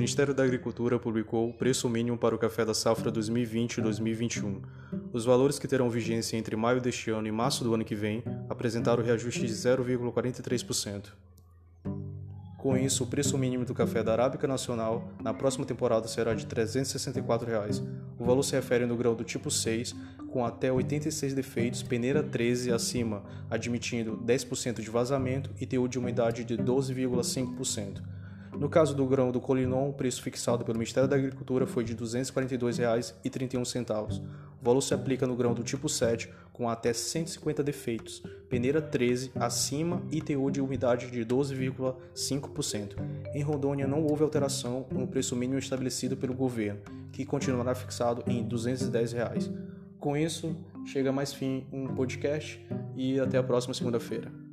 Ministério da Agricultura publicou o preço mínimo para o café da safra 2020-2021. Os valores que terão vigência entre maio deste ano e março do ano que vem apresentaram reajuste de 0,43%. Com isso, o preço mínimo do café da Arábica Nacional na próxima temporada será de 364 reais. O valor se refere no grão do tipo 6, com até 86 defeitos, peneira 13 acima, admitindo 10% de vazamento e teor de umidade de 12,5%. No caso do grão do Colinon, o preço fixado pelo Ministério da Agricultura foi de R$ 242,31. O valor se aplica no grão do tipo 7, com até 150 defeitos, peneira 13 acima e teor de umidade de 12,5%. Em Rondônia não houve alteração no preço mínimo estabelecido pelo governo, que continuará fixado em 210 reais. Com isso, chega mais fim um podcast e até a próxima segunda-feira.